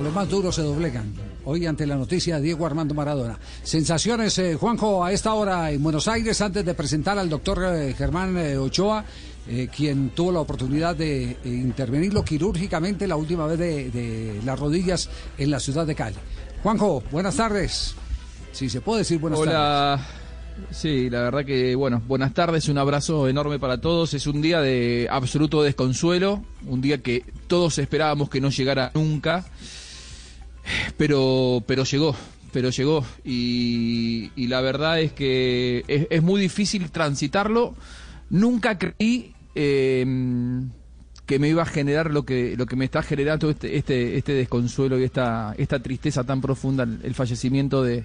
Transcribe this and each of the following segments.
A los más duros se doblegan. Hoy ante la noticia de Diego Armando Maradona. Sensaciones, eh, Juanjo, a esta hora en Buenos Aires, antes de presentar al doctor eh, Germán eh, Ochoa, quien tuvo la oportunidad de intervenirlo quirúrgicamente la última vez de, las rodillas en la ciudad de Cali. Juanjo, buenas tardes. Si se puede decir buenas tardes. Hola. Sí, la verdad que, bueno, buenas tardes, un abrazo enorme para todos. Es un día de absoluto desconsuelo, un día que todos esperábamos que no llegara nunca pero, pero llegó, pero llegó. Y, la verdad es que es, muy difícil transitarlo. Nunca creí em, que me iba a generar lo que, lo que me está generando este, este, este desconsuelo y esta, esta tristeza tan profunda, el, fallecimiento de,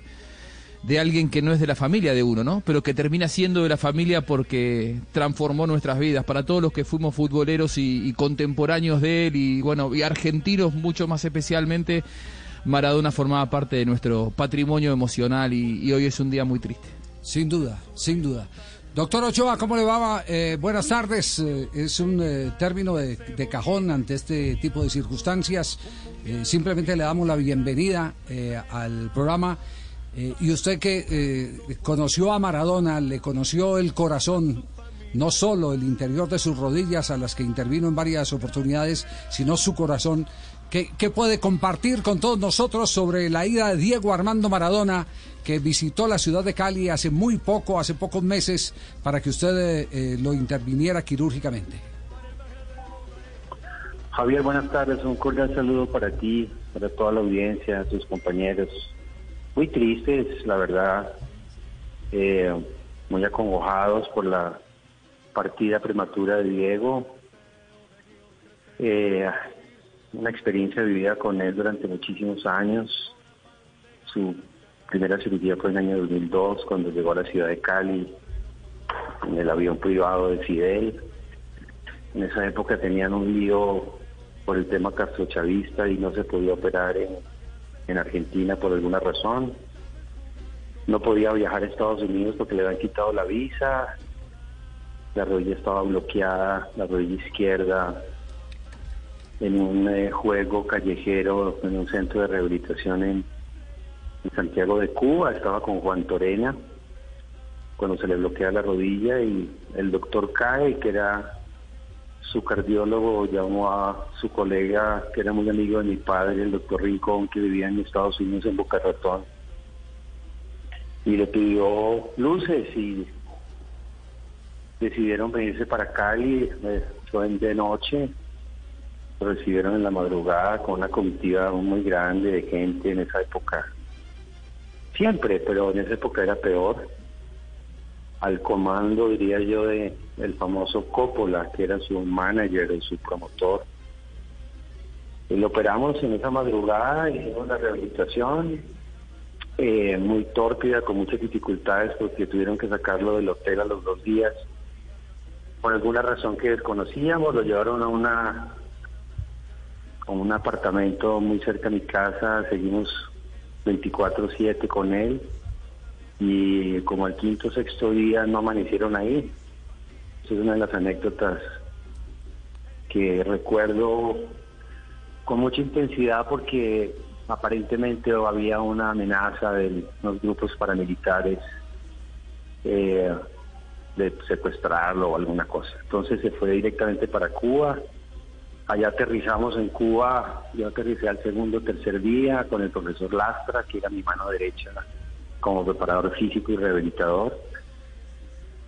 de alguien que no es de la familia de uno, ¿no? Pero que termina siendo de la familia porque transformó nuestras vidas. Para todos los que fuimos futboleros y, y contemporáneos de él y bueno, y argentinos mucho más especialmente, Maradona formaba parte de nuestro patrimonio emocional y, hoy es un día muy triste. Sin duda, sin duda. Doctor Ochoa, ¿cómo le va? Eh, buenas tardes. Eh, es un eh, término de, cajón ante este tipo de circunstancias. simplemente le damos la bienvenida al programa. y usted que conoció a Maradona, le conoció el corazón, no solo el interior de sus rodillas a las que intervino en varias oportunidades, sino su corazón. ¿Qué, puede compartir con todos nosotros sobre la ida de Diego Armando Maradona, que visitó la ciudad de Cali hace muy poco, hace pocos meses, para que usted eh, eh, lo interviniera quirúrgicamente? Javier, buenas tardes. Un cordial saludo para ti, para toda la audiencia, tus compañeros. Muy tristes, la verdad. Eh, muy acongojados por la partida prematura de Diego. Eh, una experiencia vivida con él durante muchísimos años. Su primera cirugía fue en el año 2002, cuando llegó a la ciudad de Cali, en el avión privado de Fidel. En esa época tenían un lío por el tema castrochavista y no se podía operar en, en Argentina por alguna razón. No podía viajar a Estados Unidos porque le habían quitado la visa. La rodilla estaba bloqueada, la rodilla izquierda en un eh, juego callejero en un centro de rehabilitación en, Santiago de Cuba. Estaba con Juan Torena cuando se le bloquea la rodilla y el doctor cae, que era su cardiólogo, llamó a su colega, que era muy amigo de mi padre, el doctor Rincón, que vivía en Estados Unidos, en Boca Ratón, y le pidió luces y decidieron venirse para Cali, eh, fue de noche, recibieron en la madrugada con una comitiva muy grande de gente en esa época. Siempre, pero en esa época era peor. Al comando, diría yo, de el famoso Coppola, que era su manager y su promotor. Y lo operamos en esa madrugada, hicimos la rehabilitación, eh, muy tórpida, con muchas dificultades, porque tuvieron que sacarlo del hotel a los dos días. Por alguna razón que desconocíamos, lo llevaron a una con un apartamento muy cerca de mi casa, seguimos 24/7 con él y como al quinto o sexto día no amanecieron ahí. Esa es una de las anécdotas que recuerdo con mucha intensidad porque aparentemente había una amenaza de los grupos paramilitares eh, de secuestrarlo o alguna cosa. Entonces se fue directamente para Cuba Allá aterrizamos en Cuba, yo aterricé al segundo tercer día con el profesor Lastra, que era mi mano derecha como preparador físico y rehabilitador,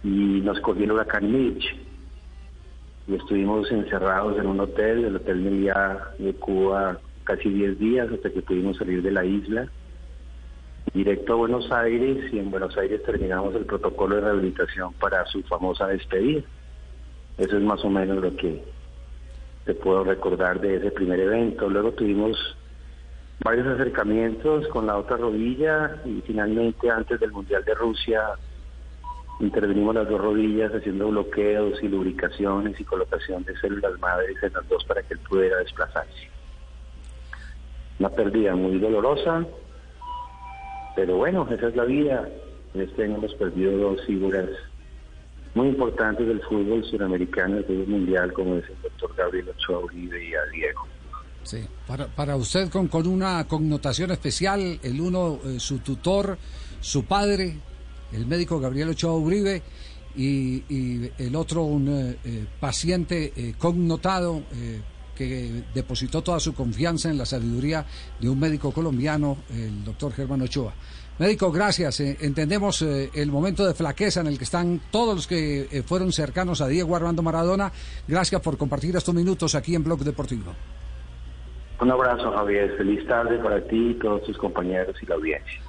y nos cogieron a Mitch. Y estuvimos encerrados en un hotel, el Hotel Meliá de Cuba, casi 10 días hasta que pudimos salir de la isla, directo a Buenos Aires, y en Buenos Aires terminamos el protocolo de rehabilitación para su famosa despedida. Eso es más o menos lo que te puedo recordar de ese primer evento. Luego tuvimos varios acercamientos con la otra rodilla y finalmente antes del Mundial de Rusia intervenimos las dos rodillas haciendo bloqueos y lubricaciones y colocación de células madres en las dos para que él pudiera desplazarse. Una pérdida muy dolorosa, pero bueno, esa es la vida. En este hemos perdido dos figuras muy importantes del fútbol suramericano, del fútbol mundial, como es el doctor Gabriel Ochoa Uribe y a Diego. Sí, para, para usted con, con una connotación especial, el uno, eh, su tutor, su padre, el médico Gabriel Ochoa Uribe, y, el otro un eh, eh, paciente eh, connotado eh, que depositó toda su confianza en la sabiduría de un médico colombiano, el doctor Germán Ochoa. Médico, gracias. Eh, entendemos eh, el momento de flaqueza en el que están todos los que eh, fueron cercanos a Diego Armando Maradona. Gracias por compartir estos minutos aquí en Blog Deportivo. Un abrazo, Javier. Feliz tarde para ti y todos tus compañeros y la audiencia.